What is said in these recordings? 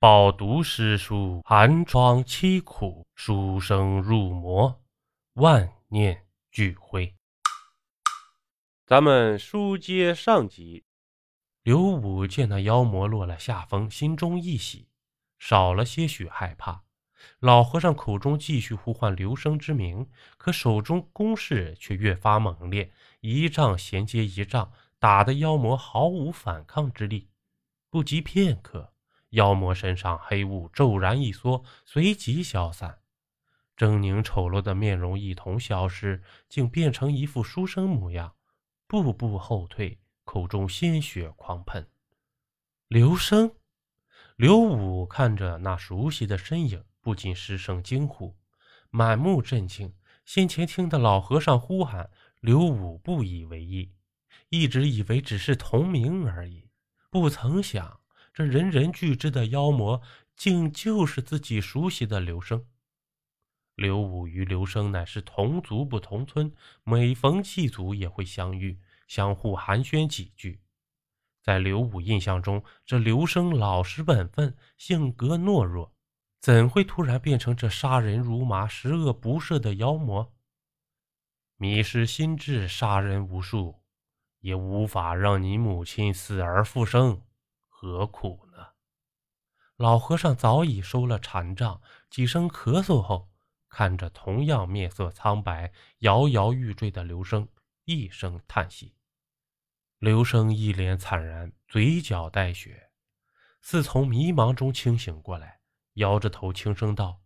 饱读诗书，寒窗凄苦，书生入魔，万念俱灰。咱们书接上集，刘武见那妖魔落了下风，心中一喜，少了些许害怕。老和尚口中继续呼唤刘生之名，可手中攻势却越发猛烈，一仗衔接一仗，打得妖魔毫无反抗之力。不及片刻。妖魔身上黑雾骤然一缩，随即消散，狰狞丑陋的面容一同消失，竟变成一副书生模样，步步后退，口中鲜血狂喷。刘生，刘武看着那熟悉的身影，不禁失声惊呼，满目震惊。先前听的老和尚呼喊刘武，不以为意，一直以为只是同名而已，不曾想。这人人俱知的妖魔，竟就是自己熟悉的刘生。刘武与刘生乃是同族不同村，每逢祭祖也会相遇，相互寒暄几句。在刘武印象中，这刘生老实本分，性格懦弱，怎会突然变成这杀人如麻、十恶不赦的妖魔？迷失心智，杀人无数，也无法让你母亲死而复生。何苦呢？老和尚早已收了禅杖，几声咳嗽后，看着同样面色苍白、摇摇欲坠的刘生，一声叹息。刘生一脸惨然，嘴角带血，似从迷茫中清醒过来，摇着头轻声道：“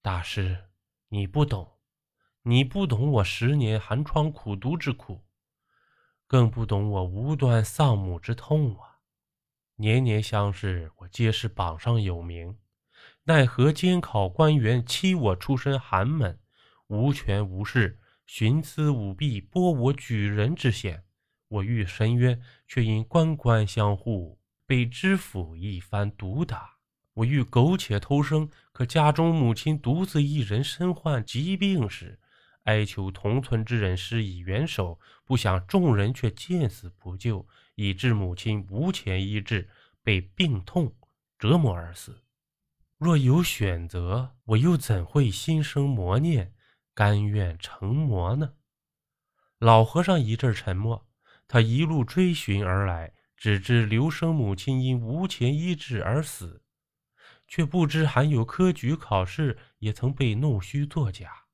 大师，你不懂，你不懂我十年寒窗苦读之苦，更不懂我无端丧母之痛啊！”年年相视，我皆是榜上有名，奈何监考官员欺我出身寒门，无权无势，徇私舞弊，剥我举人之嫌。我欲申冤，却因官官相护，被知府一番毒打。我欲苟且偷生，可家中母亲独自一人身患疾病时，哀求同村之人施以援手，不想众人却见死不救。以致母亲无钱医治，被病痛折磨而死。若有选择，我又怎会心生魔念，甘愿成魔呢？老和尚一阵沉默。他一路追寻而来，只知刘生母亲因无钱医治而死，却不知还有科举考试也曾被弄虚作假，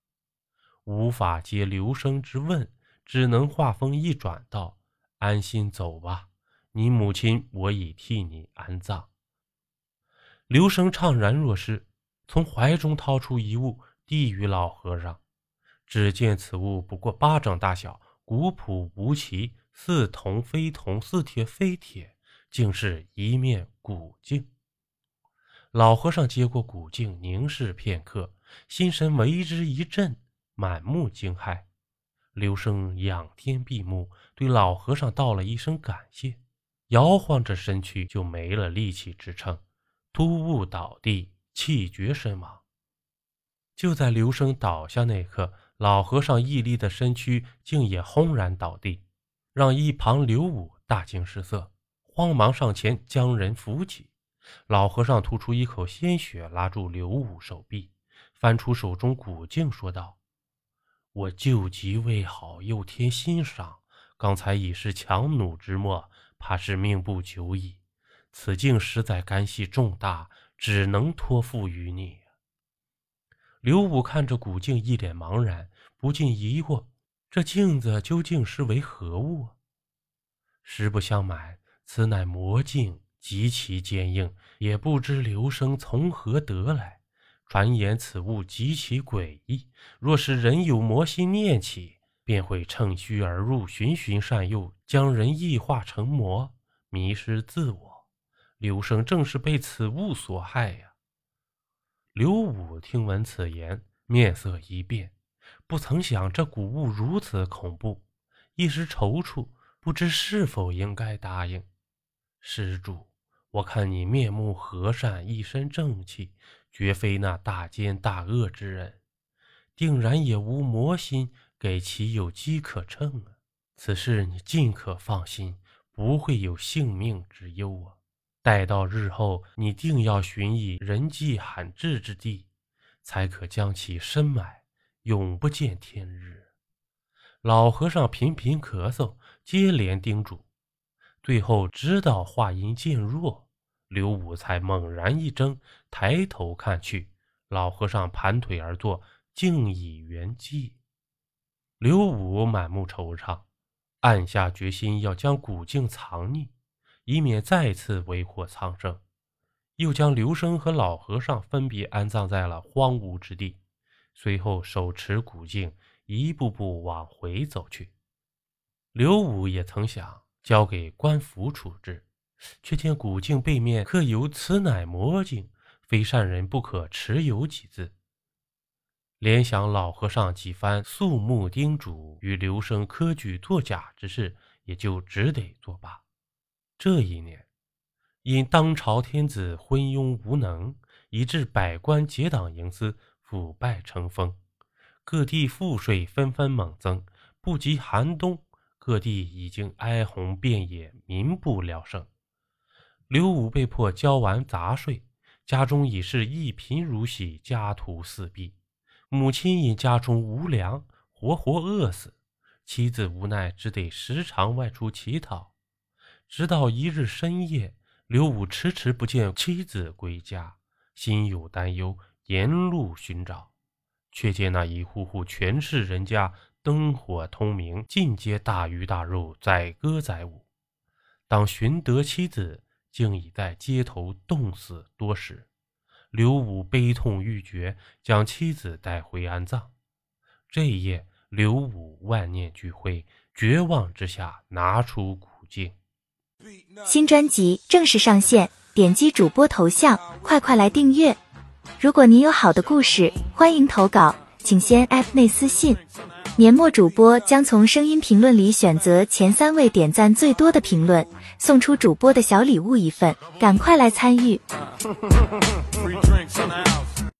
无法接刘生之问，只能话锋一转道。安心走吧，你母亲我已替你安葬。刘生怅然若失，从怀中掏出一物，递与老和尚。只见此物不过巴掌大小，古朴无奇，似铜非铜，似铁非铁，竟是一面古镜。老和尚接过古镜，凝视片刻，心神为之一震，满目惊骇。刘生仰天闭目，对老和尚道了一声感谢，摇晃着身躯就没了力气支撑，突兀倒地，气绝身亡。就在刘生倒下那刻，老和尚屹立的身躯竟也轰然倒地，让一旁刘武大惊失色，慌忙上前将人扶起。老和尚吐出一口鲜血，拉住刘武手臂，翻出手中古镜，说道。我救急未好，又添新伤。刚才已是强弩之末，怕是命不久矣。此镜实在干系重大，只能托付于你。刘武看着古镜，一脸茫然，不禁疑惑：这镜子究竟是为何物？实不相瞒，此乃魔镜，极其坚硬，也不知刘生从何得来。传言此物极其诡异，若是人有魔心念起，便会趁虚而入，循循善诱，将人异化成魔，迷失自我。刘生正是被此物所害呀！刘武听闻此言，面色一变，不曾想这古物如此恐怖，一时踌躇，不知是否应该答应。施主。我看你面目和善，一身正气，绝非那大奸大恶之人，定然也无魔心，给其有机可乘啊！此事你尽可放心，不会有性命之忧啊！待到日后，你定要寻一人迹罕至之地，才可将其深埋，永不见天日。老和尚频频咳嗽，接连叮嘱，最后知道话音渐弱，刘武才猛然一怔，抬头看去，老和尚盘腿而坐，竟已圆寂。刘武满目惆怅，暗下决心要将古镜藏匿，以免再次为祸苍生。又将刘生和老和尚分别安葬在了荒芜之地，随后手持古镜。一步步往回走去，刘武也曾想交给官府处置，却见古镜背面刻有“此乃魔镜，非善人不可持有”几字。联想老和尚几番肃穆叮嘱与刘生科举作假之事，也就只得作罢。这一年，因当朝天子昏庸无能，以致百官结党营私，腐败成风。各地赋税纷纷猛增，不及寒冬，各地已经哀鸿遍野，民不聊生。刘武被迫交完杂税，家中已是一贫如洗，家徒四壁。母亲因家中无粮，活活饿死。妻子无奈，只得时常外出乞讨。直到一日深夜，刘武迟迟不见妻子归家，心有担忧，沿路寻找。却见那一户户全是人家，灯火通明，尽皆大鱼大肉，载歌载舞。当寻得妻子，竟已在街头冻死多时。刘武悲痛欲绝，将妻子带回安葬。这一夜，刘武万念俱灰，绝望之下拿出古镜。新专辑正式上线，点击主播头像，快快来订阅。如果您有好的故事，欢迎投稿，请先 App 内私信，年末主播将从声音评论里选择前三位点赞最多的评论，送出主播的小礼物一份，赶快来参与。